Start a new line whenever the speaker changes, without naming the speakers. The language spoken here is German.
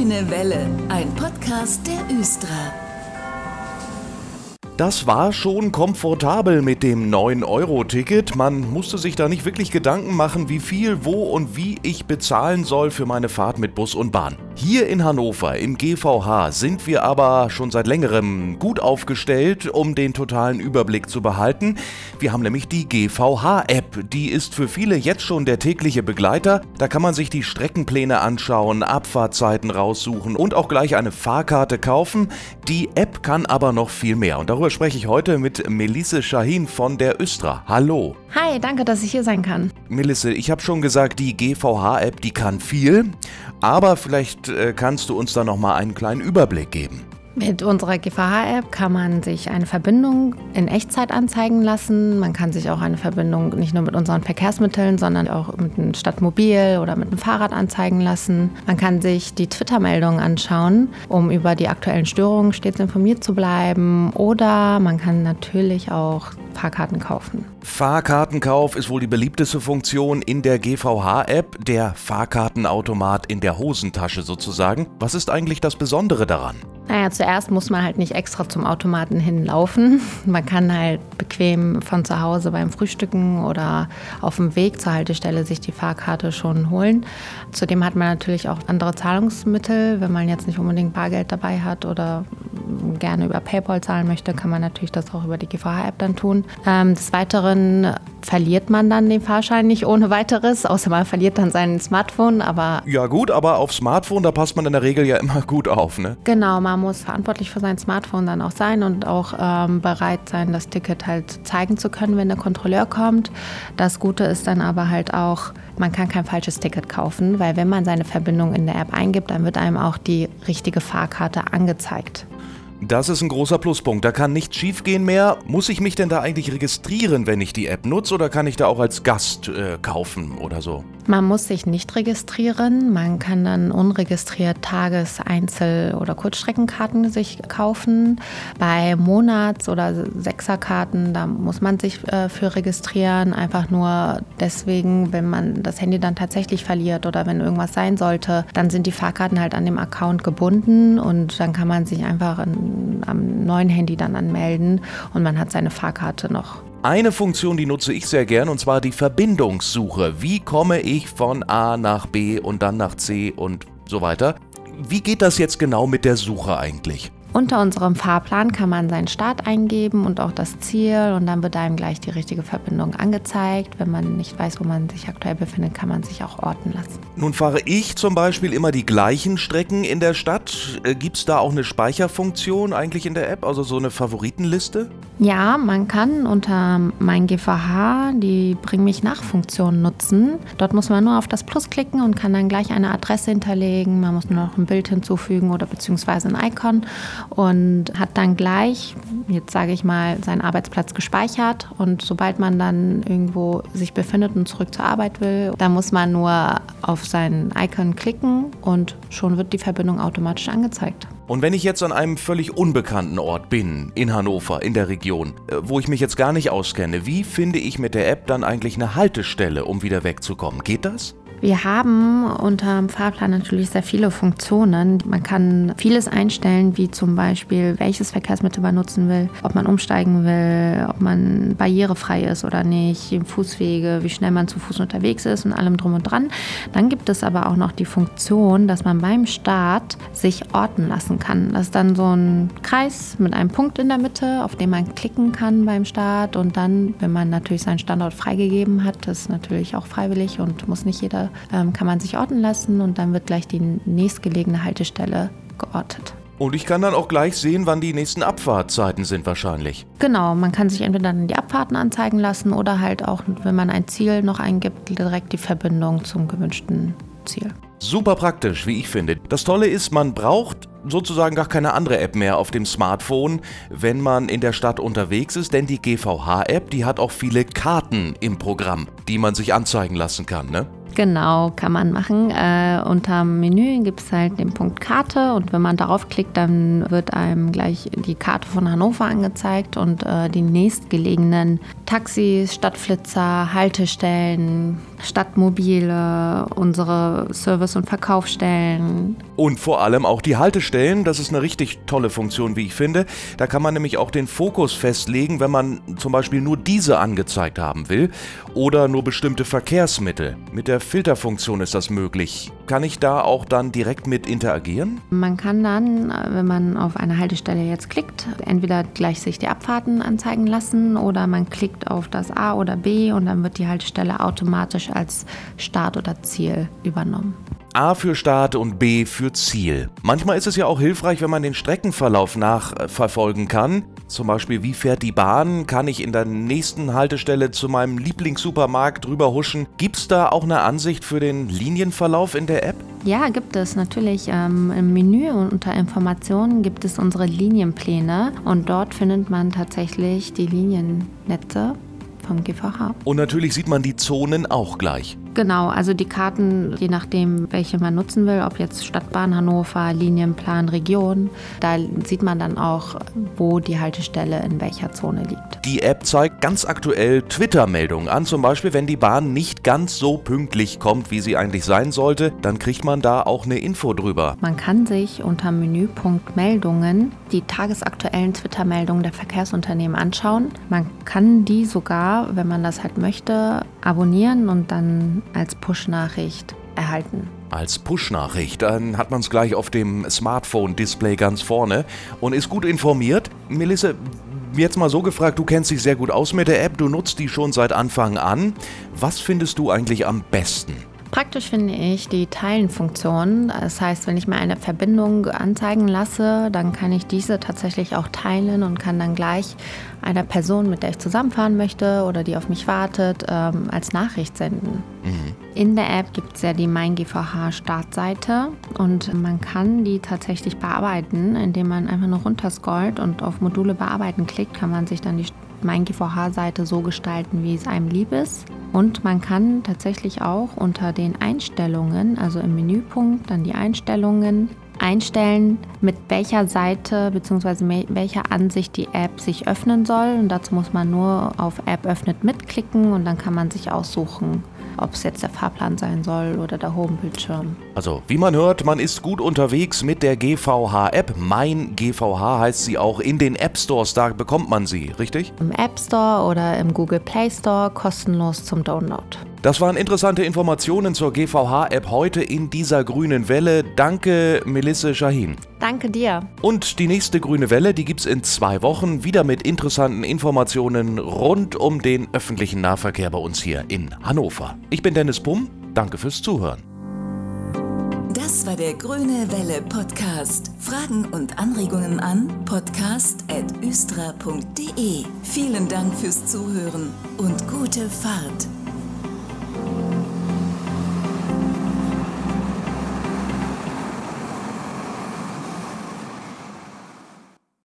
Grüne Welle, ein Podcast der Östra.
Das war schon komfortabel mit dem 9-Euro-Ticket. Man musste sich da nicht wirklich Gedanken machen, wie viel, wo und wie ich bezahlen soll für meine Fahrt mit Bus und Bahn. Hier in Hannover im GVH sind wir aber schon seit längerem gut aufgestellt, um den totalen Überblick zu behalten. Wir haben nämlich die GVH-App. Die ist für viele jetzt schon der tägliche Begleiter. Da kann man sich die Streckenpläne anschauen, Abfahrtzeiten raussuchen und auch gleich eine Fahrkarte kaufen. Die App kann aber noch viel mehr. Und darüber spreche ich heute mit Melisse Shahin von der Östra. Hallo.
Hi, danke, dass ich hier sein kann.
Melisse, ich habe schon gesagt, die GVH-App, die kann viel. Aber vielleicht äh, kannst du uns da noch mal einen kleinen Überblick geben.
Mit unserer GVH-App kann man sich eine Verbindung in Echtzeit anzeigen lassen. Man kann sich auch eine Verbindung nicht nur mit unseren Verkehrsmitteln, sondern auch mit einem Stadtmobil oder mit einem Fahrrad anzeigen lassen. Man kann sich die Twitter-Meldungen anschauen, um über die aktuellen Störungen stets informiert zu bleiben. Oder man kann natürlich auch Fahrkarten kaufen.
Fahrkartenkauf ist wohl die beliebteste Funktion in der GVH-App, der Fahrkartenautomat in der Hosentasche sozusagen. Was ist eigentlich das Besondere daran?
Naja, zuerst muss man halt nicht extra zum Automaten hinlaufen. Man kann halt bequem von zu Hause beim Frühstücken oder auf dem Weg zur Haltestelle sich die Fahrkarte schon holen. Zudem hat man natürlich auch andere Zahlungsmittel. Wenn man jetzt nicht unbedingt Bargeld dabei hat oder gerne über PayPal zahlen möchte, kann man natürlich das auch über die GVH-App dann tun. Ähm, des Weiteren verliert man dann den Fahrschein nicht ohne weiteres, außer man verliert dann sein Smartphone, aber...
Ja gut, aber auf Smartphone, da passt man in der Regel ja immer gut auf, ne?
Genau, man muss verantwortlich für sein Smartphone dann auch sein und auch ähm, bereit sein, das Ticket halt zeigen zu können, wenn der Kontrolleur kommt. Das Gute ist dann aber halt auch, man kann kein falsches Ticket kaufen, weil wenn man seine Verbindung in der App eingibt, dann wird einem auch die richtige Fahrkarte angezeigt.
Das ist ein großer Pluspunkt. Da kann nichts schiefgehen mehr. Muss ich mich denn da eigentlich registrieren, wenn ich die App nutze, oder kann ich da auch als Gast äh, kaufen oder so?
Man muss sich nicht registrieren. Man kann dann unregistriert Tages-, Einzel- oder Kurzstreckenkarten sich kaufen. Bei Monats- oder Sechserkarten, da muss man sich äh, für registrieren. Einfach nur deswegen, wenn man das Handy dann tatsächlich verliert oder wenn irgendwas sein sollte, dann sind die Fahrkarten halt an dem Account gebunden und dann kann man sich einfach in am neuen Handy dann anmelden und man hat seine Fahrkarte noch.
Eine Funktion, die nutze ich sehr gern, und zwar die Verbindungssuche. Wie komme ich von A nach B und dann nach C und so weiter? Wie geht das jetzt genau mit der Suche eigentlich?
Unter unserem Fahrplan kann man seinen Start eingeben und auch das Ziel und dann wird einem gleich die richtige Verbindung angezeigt. Wenn man nicht weiß, wo man sich aktuell befindet, kann man sich auch orten lassen.
Nun fahre ich zum Beispiel immer die gleichen Strecken in der Stadt. Äh, Gibt es da auch eine Speicherfunktion eigentlich in der App, also so eine Favoritenliste?
Ja, man kann unter mein GVH die Bring mich nach Funktion nutzen. Dort muss man nur auf das Plus klicken und kann dann gleich eine Adresse hinterlegen. Man muss nur noch ein Bild hinzufügen oder beziehungsweise ein Icon und hat dann gleich, jetzt sage ich mal, seinen Arbeitsplatz gespeichert. Und sobald man dann irgendwo sich befindet und zurück zur Arbeit will, dann muss man nur auf sein Icon klicken und schon wird die Verbindung automatisch angezeigt.
Und wenn ich jetzt an einem völlig unbekannten Ort bin, in Hannover, in der Region, äh, wo ich mich jetzt gar nicht auskenne, wie finde ich mit der App dann eigentlich eine Haltestelle, um wieder wegzukommen? Geht das?
Wir haben unter dem Fahrplan natürlich sehr viele Funktionen. Man kann vieles einstellen, wie zum Beispiel, welches Verkehrsmittel man nutzen will, ob man umsteigen will, ob man barrierefrei ist oder nicht, Fußwege, wie schnell man zu Fuß unterwegs ist und allem drum und dran. Dann gibt es aber auch noch die Funktion, dass man beim Start sich orten lassen kann. Das ist dann so ein Kreis mit einem Punkt in der Mitte, auf den man klicken kann beim Start und dann, wenn man natürlich seinen Standort freigegeben hat, das ist natürlich auch freiwillig und muss nicht jeder ähm, kann man sich orten lassen und dann wird gleich die nächstgelegene Haltestelle geortet.
Und ich kann dann auch gleich sehen, wann die nächsten Abfahrtzeiten sind wahrscheinlich.
Genau, man kann sich entweder dann die Abfahrten anzeigen lassen oder halt auch, wenn man ein Ziel noch eingibt, direkt die Verbindung zum gewünschten Ziel.
Super praktisch, wie ich finde. Das Tolle ist, man braucht sozusagen gar keine andere App mehr auf dem Smartphone, wenn man in der Stadt unterwegs ist, denn die GVH-App, die hat auch viele Karten im Programm, die man sich anzeigen lassen kann, ne?
Genau, kann man machen. Äh, unter Menü gibt es halt den Punkt Karte und wenn man darauf klickt, dann wird einem gleich die Karte von Hannover angezeigt und äh, die nächstgelegenen Taxis, Stadtflitzer, Haltestellen, Stadtmobile, unsere Service- und Verkaufsstellen.
Und vor allem auch die Haltestellen. Das ist eine richtig tolle Funktion, wie ich finde. Da kann man nämlich auch den Fokus festlegen, wenn man zum Beispiel nur diese angezeigt haben will oder nur bestimmte Verkehrsmittel. Mit der Filterfunktion ist das möglich. Kann ich da auch dann direkt mit interagieren?
Man kann dann, wenn man auf eine Haltestelle jetzt klickt, entweder gleich sich die Abfahrten anzeigen lassen oder man klickt auf das A oder B und dann wird die Haltestelle automatisch als Start oder Ziel übernommen.
A für Start und B für Ziel. Manchmal ist es ja auch hilfreich, wenn man den Streckenverlauf nachverfolgen kann. Zum Beispiel, wie fährt die Bahn? Kann ich in der nächsten Haltestelle zu meinem Lieblingssupermarkt drüber huschen? Gibt es da auch eine Ansicht für den Linienverlauf in der App?
Ja, gibt es natürlich. Ähm, Im Menü unter Informationen gibt es unsere Linienpläne und dort findet man tatsächlich die Liniennetze vom GVH.
Und natürlich sieht man die Zonen auch gleich.
Genau, also die Karten, je nachdem, welche man nutzen will, ob jetzt Stadtbahn Hannover, Linienplan, Region, da sieht man dann auch, wo die Haltestelle in welcher Zone liegt.
Die App zeigt ganz aktuell Twitter-Meldungen an, zum Beispiel, wenn die Bahn nicht ganz so pünktlich kommt, wie sie eigentlich sein sollte, dann kriegt man da auch eine Info drüber.
Man kann sich unter Menüpunkt Meldungen die tagesaktuellen Twitter-Meldungen der Verkehrsunternehmen anschauen. Man kann die sogar, wenn man das halt möchte, abonnieren und dann als Push-Nachricht erhalten.
Als Push-Nachricht, dann hat man es gleich auf dem Smartphone-Display ganz vorne und ist gut informiert. Melisse, jetzt mal so gefragt, du kennst dich sehr gut aus mit der App, du nutzt die schon seit Anfang an. Was findest du eigentlich am besten?
Praktisch finde ich die Teilen-Funktion. Das heißt, wenn ich mir eine Verbindung anzeigen lasse, dann kann ich diese tatsächlich auch teilen und kann dann gleich einer Person, mit der ich zusammenfahren möchte oder die auf mich wartet, ähm, als Nachricht senden. Mhm. In der App gibt es ja die Mein GVH Startseite und man kann die tatsächlich bearbeiten, indem man einfach nur runterscrollt und auf Module bearbeiten klickt, kann man sich dann die Mein GVH-Seite so gestalten, wie es einem lieb ist. Und man kann tatsächlich auch unter den Einstellungen, also im Menüpunkt, dann die Einstellungen einstellen, mit welcher Seite bzw. welcher Ansicht die App sich öffnen soll. Und dazu muss man nur auf App öffnet mitklicken und dann kann man sich aussuchen, ob es jetzt der Fahrplan sein soll oder der Homebildschirm.
Also, wie man hört, man ist gut unterwegs mit der GVH-App. Mein GVH heißt sie auch in den App Stores, da bekommt man sie, richtig?
Im App Store oder im Google Play Store kostenlos zum Download.
Das waren interessante Informationen zur GVH-App heute in dieser grünen Welle. Danke, Melisse Shahin.
Danke dir.
Und die nächste grüne Welle, die gibt es in zwei Wochen wieder mit interessanten Informationen rund um den öffentlichen Nahverkehr bei uns hier in Hannover. Ich bin Dennis Pumm. Danke fürs Zuhören.
Das war der Grüne Welle Podcast. Fragen und Anregungen an podcast.östra.de. Vielen Dank fürs Zuhören und gute Fahrt.